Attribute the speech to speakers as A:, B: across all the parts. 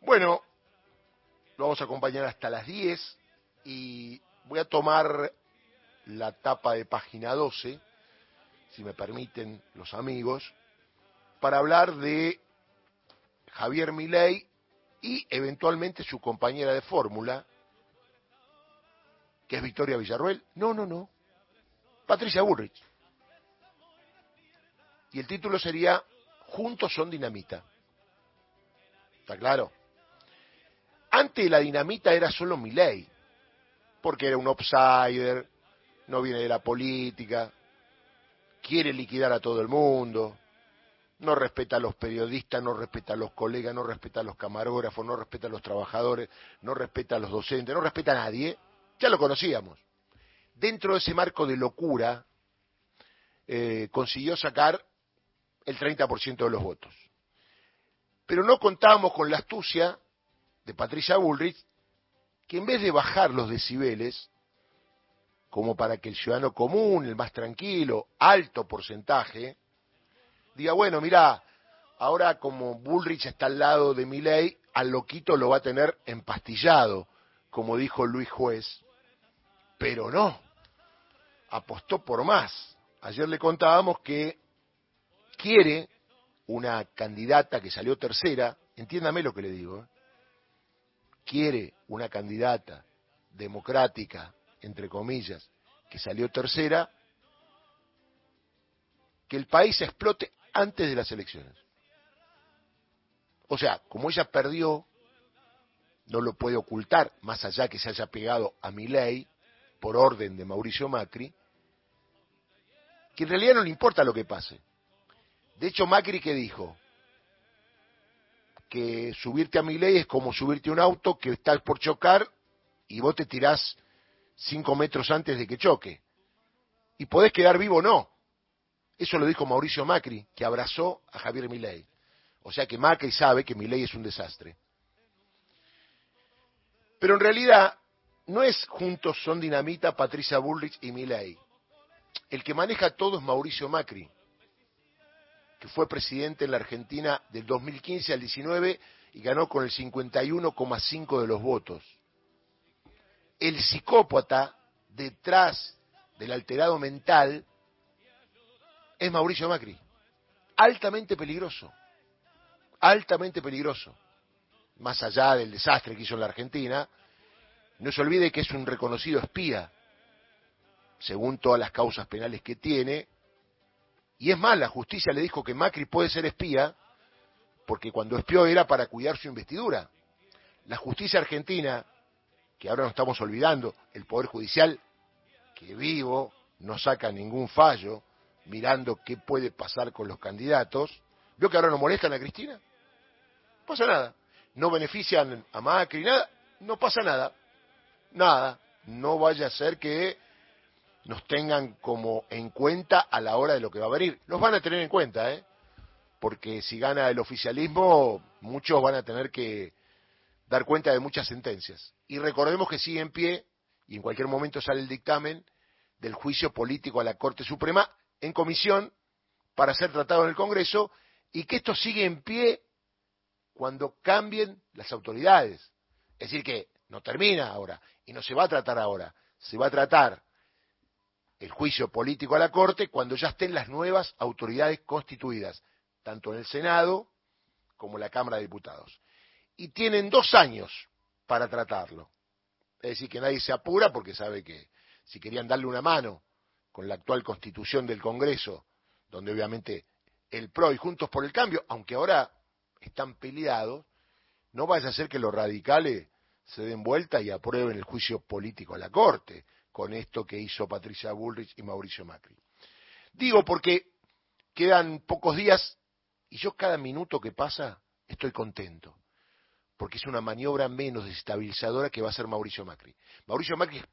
A: Bueno, lo vamos a acompañar hasta las 10 y voy a tomar la tapa de página 12, si me permiten los amigos, para hablar de Javier Milei y eventualmente su compañera de fórmula, que es Victoria Villarruel. No, no, no. Patricia Bullrich. Y el título sería Juntos son dinamita. ¿Está claro? Antes la dinamita era solo Milei, porque era un outsider, no viene de la política, quiere liquidar a todo el mundo, no respeta a los periodistas, no respeta a los colegas, no respeta a los camarógrafos, no respeta a los trabajadores, no respeta a los docentes, no respeta a nadie, ya lo conocíamos. Dentro de ese marco de locura, eh, consiguió sacar el 30% de los votos. Pero no contábamos con la astucia de Patricia Bullrich, que en vez de bajar los decibeles, como para que el ciudadano común, el más tranquilo, alto porcentaje, diga, bueno, mira, ahora como Bullrich está al lado de mi ley, al loquito lo va a tener empastillado, como dijo Luis Juez. Pero no, apostó por más. Ayer le contábamos que quiere una candidata que salió tercera, entiéndame lo que le digo, ¿eh? Quiere una candidata democrática, entre comillas, que salió tercera, que el país explote antes de las elecciones. O sea, como ella perdió, no lo puede ocultar, más allá que se haya pegado a mi ley, por orden de Mauricio Macri, que en realidad no le importa lo que pase. De hecho, Macri que dijo que subirte a mi ley es como subirte a un auto que estás por chocar y vos te tirás cinco metros antes de que choque. Y podés quedar vivo o no. Eso lo dijo Mauricio Macri, que abrazó a Javier Milei. O sea que Macri sabe que Milei es un desastre. Pero en realidad no es juntos son dinamita Patricia Bullrich y Milei. El que maneja todo es Mauricio Macri, que fue presidente en la Argentina del 2015 al 19 y ganó con el 51,5 de los votos. El psicópata detrás del alterado mental es Mauricio Macri. Altamente peligroso. Altamente peligroso. Más allá del desastre que hizo en la Argentina, no se olvide que es un reconocido espía, según todas las causas penales que tiene. Y es más, la justicia le dijo que Macri puede ser espía, porque cuando espió era para cuidar su investidura. La justicia argentina, que ahora nos estamos olvidando, el Poder Judicial, que vivo, no saca ningún fallo, mirando qué puede pasar con los candidatos. ¿Vio que ahora no molestan a Cristina? No pasa nada. No benefician a Macri, nada. No pasa nada. Nada. No vaya a ser que nos tengan como en cuenta a la hora de lo que va a venir. Nos van a tener en cuenta, ¿eh? Porque si gana el oficialismo, muchos van a tener que dar cuenta de muchas sentencias. Y recordemos que sigue en pie, y en cualquier momento sale el dictamen del juicio político a la Corte Suprema en comisión para ser tratado en el Congreso y que esto sigue en pie cuando cambien las autoridades. Es decir, que no termina ahora y no se va a tratar ahora, se va a tratar el juicio político a la Corte cuando ya estén las nuevas autoridades constituidas, tanto en el Senado como en la Cámara de Diputados. Y tienen dos años para tratarlo. Es decir, que nadie se apura porque sabe que si querían darle una mano con la actual constitución del Congreso, donde obviamente el PRO y Juntos por el Cambio, aunque ahora están peleados, no vaya a ser que los radicales se den vuelta y aprueben el juicio político a la Corte con esto que hizo Patricia Bullrich y Mauricio Macri. Digo porque quedan pocos días y yo cada minuto que pasa estoy contento, porque es una maniobra menos desestabilizadora que va a hacer Mauricio Macri. Mauricio Macri es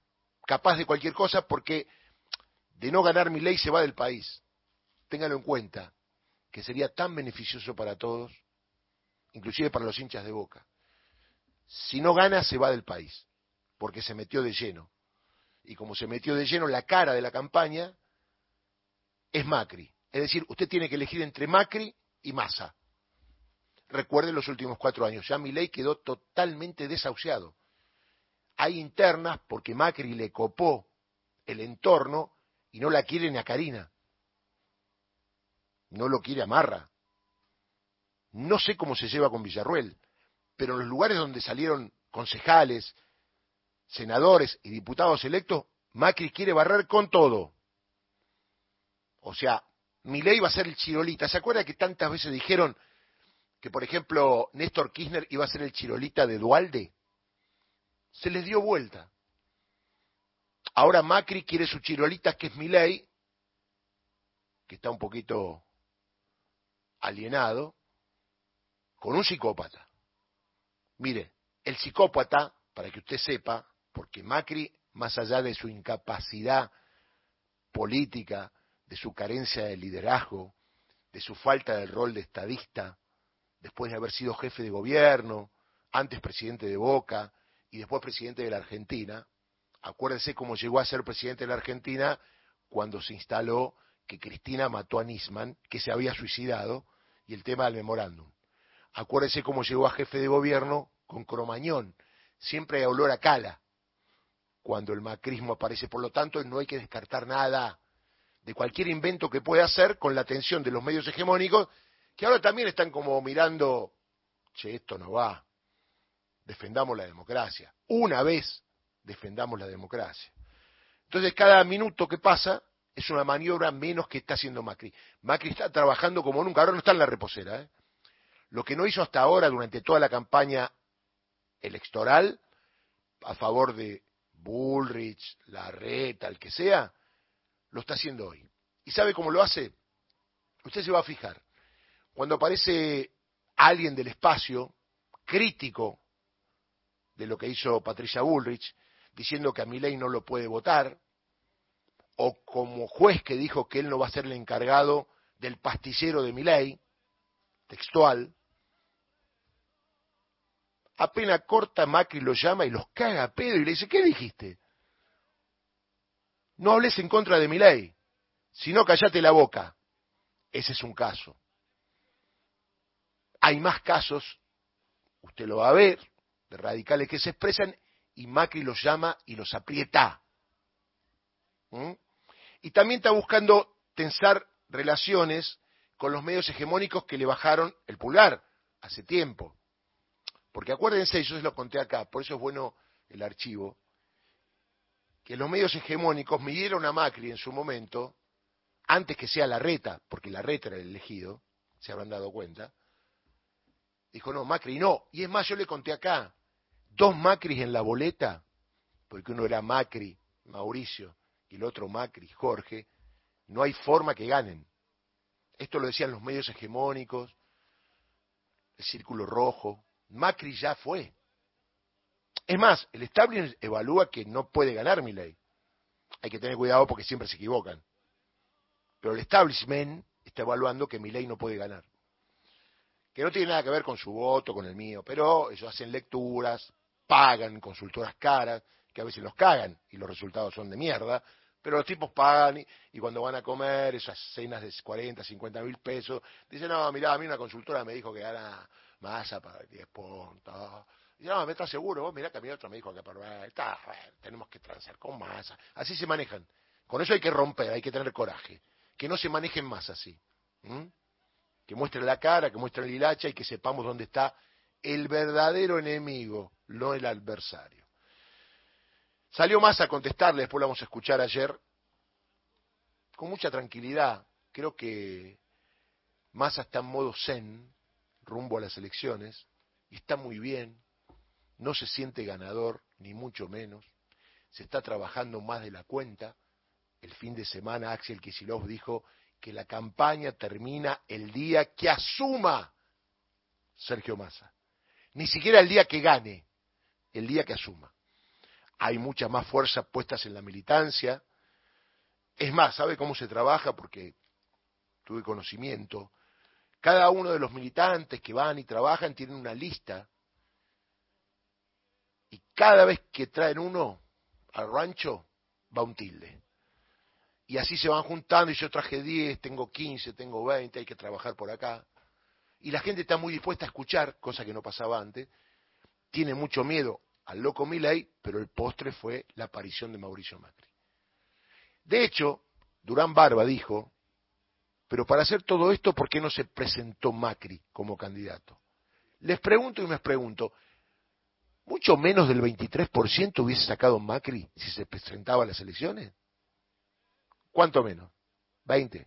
A: capaz de cualquier cosa porque de no ganar mi ley se va del país. Téngalo en cuenta, que sería tan beneficioso para todos, inclusive para los hinchas de boca. Si no gana, se va del país, porque se metió de lleno. Y como se metió de lleno, la cara de la campaña es Macri. Es decir, usted tiene que elegir entre Macri y Massa. recuerden los últimos cuatro años. Ya Milei quedó totalmente desahuciado. Hay internas porque Macri le copó el entorno y no la quiere ni a Karina. No lo quiere a Marra. No sé cómo se lleva con Villarruel, pero en los lugares donde salieron concejales, senadores y diputados electos, Macri quiere barrer con todo. O sea, Milei va a ser el chirolita. ¿Se acuerda que tantas veces dijeron que, por ejemplo, Néstor Kirchner iba a ser el chirolita de Dualde? Se les dio vuelta. Ahora Macri quiere su chirolita, que es Milei, que está un poquito alienado, con un psicópata. Mire, el psicópata, para que usted sepa, porque Macri, más allá de su incapacidad política, de su carencia de liderazgo, de su falta del rol de estadista, después de haber sido jefe de gobierno, antes presidente de Boca y después presidente de la Argentina. Acuérdense cómo llegó a ser presidente de la Argentina cuando se instaló que Cristina mató a Nisman, que se había suicidado, y el tema del memorándum. Acuérdense cómo llegó a jefe de gobierno con Cromañón. Siempre hay olor a cala cuando el macrismo aparece. Por lo tanto, no hay que descartar nada de cualquier invento que pueda hacer con la atención de los medios hegemónicos, que ahora también están como mirando, che, esto no va, defendamos la democracia. Una vez defendamos la democracia. Entonces, cada minuto que pasa es una maniobra menos que está haciendo Macri. Macri está trabajando como nunca, ahora no está en la reposera. ¿eh? Lo que no hizo hasta ahora durante toda la campaña electoral a favor de Bullrich, Larreta, el que sea, lo está haciendo hoy. ¿Y sabe cómo lo hace? Usted se va a fijar. Cuando aparece alguien del espacio crítico de lo que hizo Patricia Bullrich, diciendo que a Milei no lo puede votar, o como juez que dijo que él no va a ser el encargado del pastillero de Milei, textual, apenas corta Macri lo llama y los caga a pedo y le dice, ¿qué dijiste? No hables en contra de mi ley, sino callate la boca. Ese es un caso. Hay más casos, usted lo va a ver, de radicales que se expresan y Macri los llama y los aprieta. ¿Mm? Y también está buscando tensar relaciones con los medios hegemónicos que le bajaron el pulgar hace tiempo. Porque acuérdense, yo se lo conté acá, por eso es bueno el archivo, que los medios hegemónicos midieron a Macri en su momento, antes que sea la reta, porque la reta era el elegido, se habrán dado cuenta, dijo, no, Macri no. Y es más, yo le conté acá, dos Macris en la boleta, porque uno era Macri, Mauricio, y el otro Macri, Jorge, no hay forma que ganen. Esto lo decían los medios hegemónicos, el círculo rojo. Macri ya fue. Es más, el establishment evalúa que no puede ganar mi ley. Hay que tener cuidado porque siempre se equivocan. Pero el establishment está evaluando que mi ley no puede ganar. Que no tiene nada que ver con su voto, con el mío, pero ellos hacen lecturas, pagan consultoras caras, que a veces los cagan y los resultados son de mierda, pero los tipos pagan y, cuando van a comer esas cenas de 40, 50 mil pesos, dicen, no, mira, a mí una consultora me dijo que gana masa para 10 puntos, y no, me estás seguro, vos mirá que otro me dijo que por está, tenemos que transar con masa. Así se manejan. Con eso hay que romper, hay que tener coraje. Que no se manejen más así. Que muestren la cara, que muestren el hilacha y que sepamos dónde está el verdadero enemigo, no el adversario. Salió más a contestarle, después lo vamos a escuchar ayer, con mucha tranquilidad. Creo que Massa está en modo zen, rumbo a las elecciones, está muy bien, no se siente ganador, ni mucho menos, se está trabajando más de la cuenta. El fin de semana Axel Kisilov dijo que la campaña termina el día que asuma Sergio Massa. Ni siquiera el día que gane, el día que asuma. Hay muchas más fuerzas puestas en la militancia. Es más, ¿sabe cómo se trabaja? Porque tuve conocimiento. Cada uno de los militantes que van y trabajan tienen una lista y cada vez que traen uno al rancho, va un tilde. Y así se van juntando, y yo traje 10, tengo 15, tengo 20, hay que trabajar por acá. y la gente está muy dispuesta a escuchar, cosa que no pasaba antes, tiene mucho miedo al loco Milei, pero el postre fue la aparición de Mauricio Macri. De hecho, Durán Barba dijo, pero para hacer todo esto, ¿por qué no se presentó Macri como candidato? Les pregunto y me pregunto, ¿mucho menos del 23% hubiese sacado Macri si se presentaba a las elecciones? ¿Cuánto menos? ¿20?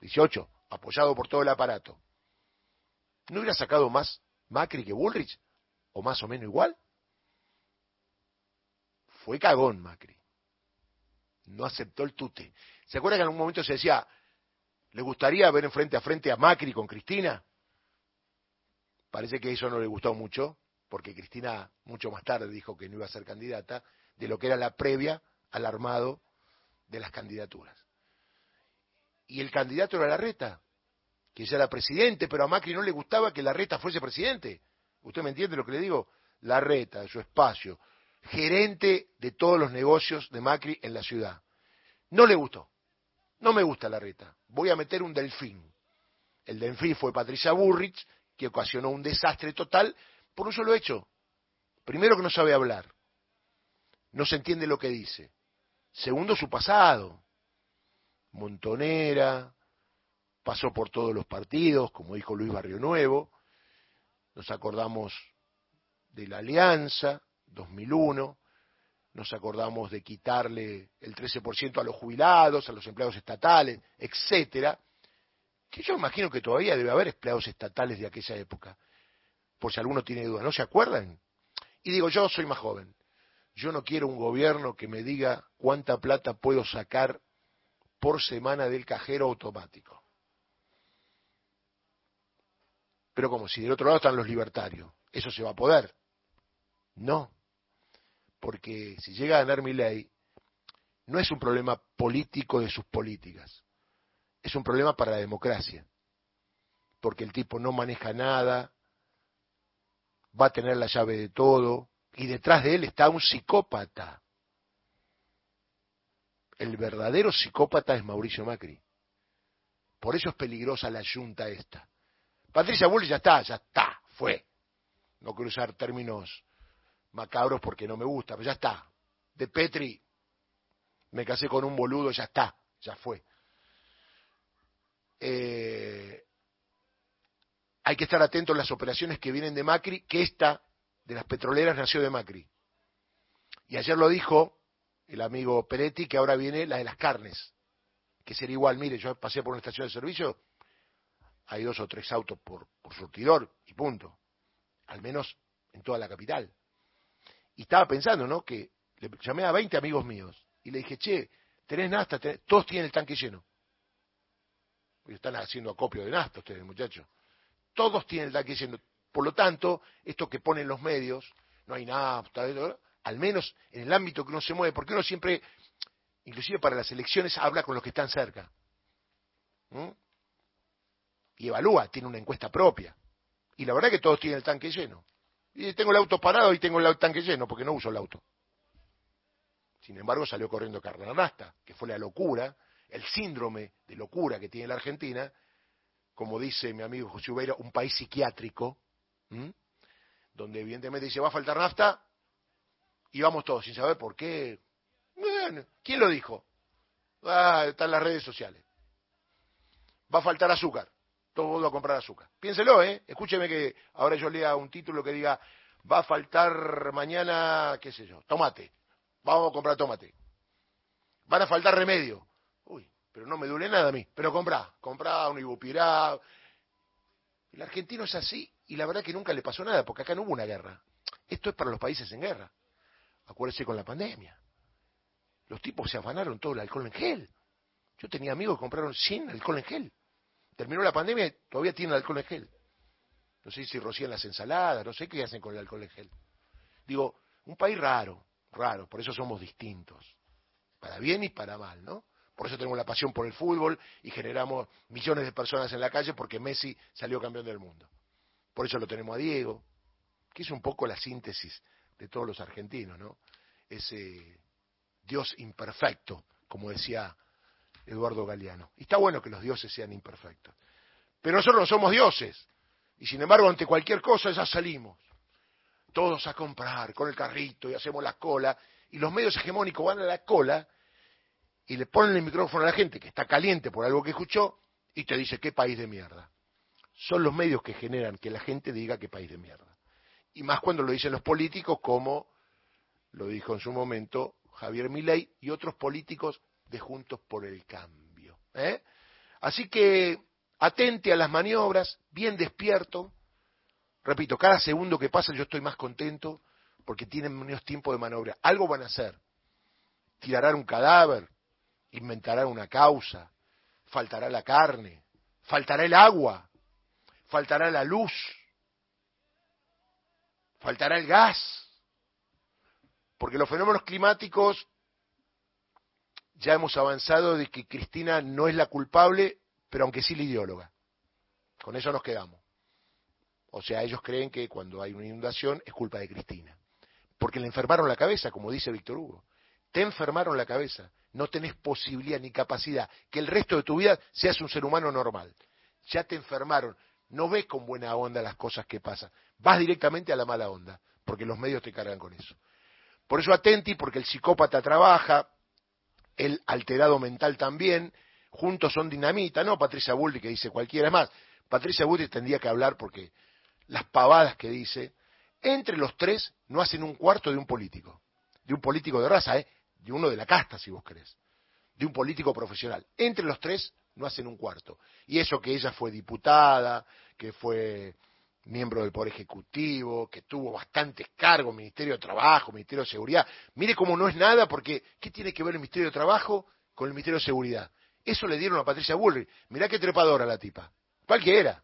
A: ¿18? Apoyado por todo el aparato. ¿No hubiera sacado más Macri que Bullrich? ¿O más o menos igual? Fue cagón Macri. No aceptó el tute. ¿Se acuerdan que en algún momento se decía, ¿le gustaría ver en frente a frente a Macri con Cristina? Parece que eso no le gustó mucho, porque Cristina mucho más tarde dijo que no iba a ser candidata, de lo que era la previa al armado de las candidaturas. Y el candidato era Larreta, que ya era presidente, pero a Macri no le gustaba que Larreta fuese presidente. ¿Usted me entiende lo que le digo? Larreta, de su espacio, gerente de todos los negocios de Macri en la ciudad. No le gustó. No me gusta Larreta. Voy a meter un delfín. El delfín fue Patricia Burrich, que ocasionó un desastre total por un solo hecho. Primero que no sabe hablar. No se entiende lo que dice. Segundo, su pasado. Montonera, pasó por todos los partidos, como dijo Luis Barrio Nuevo. Nos acordamos de la Alianza, 2001. Nos acordamos de quitarle el 13% a los jubilados, a los empleados estatales, etcétera. Que yo imagino que todavía debe haber empleados estatales de aquella época. Por si alguno tiene duda, ¿no se acuerdan? Y digo, yo soy más joven. Yo no quiero un gobierno que me diga cuánta plata puedo sacar por semana del cajero automático. Pero como si del otro lado están los libertarios, ¿eso se va a poder? No, porque si llega a ganar mi ley, no es un problema político de sus políticas, es un problema para la democracia, porque el tipo no maneja nada, va a tener la llave de todo, y detrás de él está un psicópata. El verdadero psicópata es Mauricio Macri. Por eso es peligrosa la yunta esta. Patricia Bullrich ya está, ya está, fue. No usar términos macabros porque no me gusta, pero ya está. De Petri me casé con un boludo, ya está, ya fue. Eh, hay que estar atentos a las operaciones que vienen de Macri, que esta de las petroleras nació de Macri. Y ayer lo dijo el amigo Peretti que ahora viene la de las carnes, que sería igual, mire, yo pasé por una estación de servicio, hay dos o tres autos por, por surtidor y punto, al menos en toda la capital. Y estaba pensando, ¿no? Que le llamé a 20 amigos míos y le dije, che, ¿tenés nafta? Todos tienen el tanque lleno. Porque están haciendo acopio de nafta ustedes, muchachos. Todos tienen el tanque lleno. Por lo tanto, esto que ponen los medios, no hay nafta, al menos en el ámbito que uno se mueve, porque uno siempre, inclusive para las elecciones, habla con los que están cerca. Y evalúa, tiene una encuesta propia. Y la verdad es que todos tienen el tanque lleno. Y tengo el auto parado y tengo el tanque lleno, porque no uso el auto. Sin embargo, salió corriendo Carnarasta, que fue la locura, el síndrome de locura que tiene la Argentina, como dice mi amigo José Ubeira, un país psiquiátrico, donde evidentemente dice va a faltar nafta y vamos todos sin saber por qué. ¿Quién lo dijo? Ah, está en las redes sociales. Va a faltar azúcar. Todo a comprar azúcar. Piénselo, ¿eh? Escúcheme que ahora yo lea un título que diga va a faltar mañana, qué sé yo, tomate. Vamos a comprar tomate. Van a faltar remedio. Uy, pero no me duele nada a mí. Pero comprá, comprá un ibupirá. El argentino es así y la verdad que nunca le pasó nada, porque acá no hubo una guerra. Esto es para los países en guerra. Acuérdese con la pandemia. Los tipos se afanaron todo el alcohol en gel. Yo tenía amigos que compraron 100 alcohol en gel. Terminó la pandemia y todavía tienen alcohol en gel. No sé si rocían las ensaladas, no sé qué hacen con el alcohol en gel. Digo, un país raro, raro, por eso somos distintos. Para bien y para mal, ¿no? Por eso tenemos la pasión por el fútbol y generamos millones de personas en la calle porque Messi salió campeón del mundo. Por eso lo tenemos a Diego, que es un poco la síntesis de todos los argentinos, ¿no? Ese Dios imperfecto, como decía Eduardo Galeano. Y está bueno que los dioses sean imperfectos. Pero nosotros no somos dioses. Y sin embargo, ante cualquier cosa ya salimos. Todos a comprar con el carrito y hacemos la cola. Y los medios hegemónicos van a la cola y le ponen el micrófono a la gente que está caliente por algo que escuchó y te dice qué país de mierda. Son los medios que generan que la gente diga qué país de mierda. Y más cuando lo dicen los políticos como lo dijo en su momento Javier Milei y otros políticos de Juntos por el Cambio. ¿eh? Así que atente a las maniobras, bien despierto. Repito, cada segundo que pasa yo estoy más contento porque tienen menos tiempo de maniobra. Algo van a hacer. Tirarán un cadáver, inventarán una causa, faltará la carne, faltará el agua, faltará la luz, faltará el gas. Porque los fenómenos climáticos ya hemos avanzado de que Cristina no es la culpable, pero aunque sí la ideóloga. Con eso nos quedamos. O sea, ellos creen que cuando hay una inundación es culpa de Cristina. Porque le enfermaron la cabeza, como dice Víctor Hugo. Te enfermaron la cabeza. No tenés posibilidad ni capacidad que el resto de tu vida seas un ser humano normal. Ya te enfermaron. No ves con buena onda las cosas que pasan. Vas directamente a la mala onda, porque los medios te cargan con eso. Por eso atenti, porque el psicópata trabaja, el alterado mental también, juntos son dinamita, no Patricia Bullrich que dice cualquiera más. Patricia Bullrich tendría que hablar porque las pavadas que dice, entre los tres no hacen un cuarto de un político, de un político de raza, ¿eh? de uno de la casta, si vos querés, de un político profesional. Entre los tres no hacen un cuarto. Y eso que ella fue diputada, que fue miembro del Poder Ejecutivo, que tuvo bastantes cargos, Ministerio de Trabajo, Ministerio de Seguridad. Mire cómo no es nada, porque ¿qué tiene que ver el Ministerio de Trabajo con el Ministerio de Seguridad? Eso le dieron a Patricia Bullrich. Mirá qué trepadora la tipa. Cualquiera.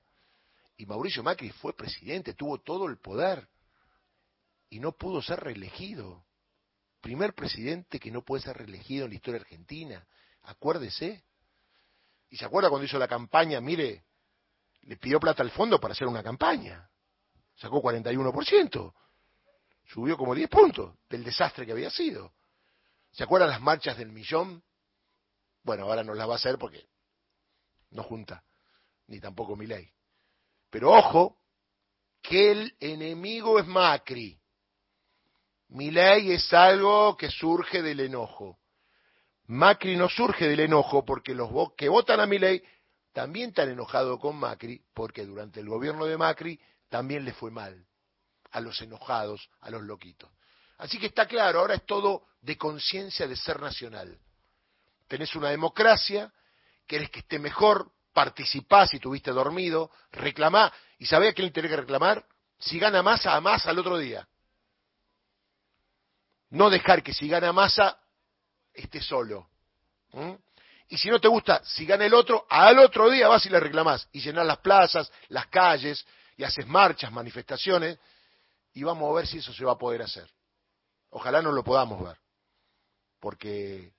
A: Y Mauricio Macri fue presidente, tuvo todo el poder. Y no pudo ser reelegido. Primer presidente que no puede ser reelegido en la historia argentina. Acuérdese. Y se acuerda cuando hizo la campaña, mire, le pidió plata al fondo para hacer una campaña. Sacó 41%. Subió como 10 puntos del desastre que había sido. ¿Se acuerdan las marchas del millón? Bueno, ahora no las va a hacer porque no junta, ni tampoco mi ley. Pero ojo, que el enemigo es Macri. Mi ley es algo que surge del enojo. Macri no surge del enojo porque los que votan a mi ley también están enojados con Macri porque durante el gobierno de Macri también le fue mal a los enojados, a los loquitos. Así que está claro, ahora es todo de conciencia de ser nacional. Tenés una democracia, querés que esté mejor, participás si tuviste dormido, reclamá, y sabés a quién tenés que reclamar, si gana masa, a masa al otro día. No dejar que si gana masa esté solo. Y si no te gusta, si gana el otro, al otro día vas y le reclamás. Y llenar las plazas, las calles, y haces marchas, manifestaciones, y vamos a ver si eso se va a poder hacer. Ojalá no lo podamos ver. Porque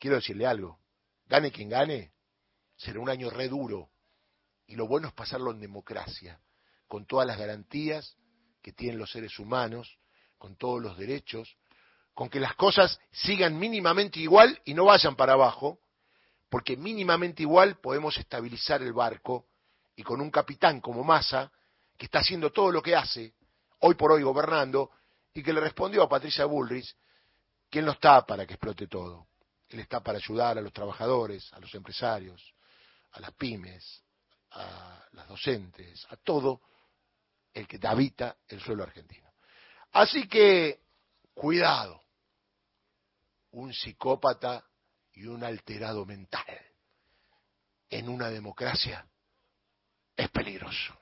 A: quiero decirle algo, gane quien gane, será un año re duro. Y lo bueno es pasarlo en democracia, con todas las garantías que tienen los seres humanos, con todos los derechos, con que las cosas sigan mínimamente igual y no vayan para abajo, porque mínimamente igual podemos estabilizar el barco y con un capitán como Massa, que está haciendo todo lo que hace, hoy por hoy gobernando, y que le respondió a Patricia Bullrich que él no está para que explote todo. Él está para ayudar a los trabajadores, a los empresarios, a las pymes, a las docentes, a todo el que habita el suelo argentino. Así que, cuidado, un psicópata y un alterado mental en una democracia es peligroso.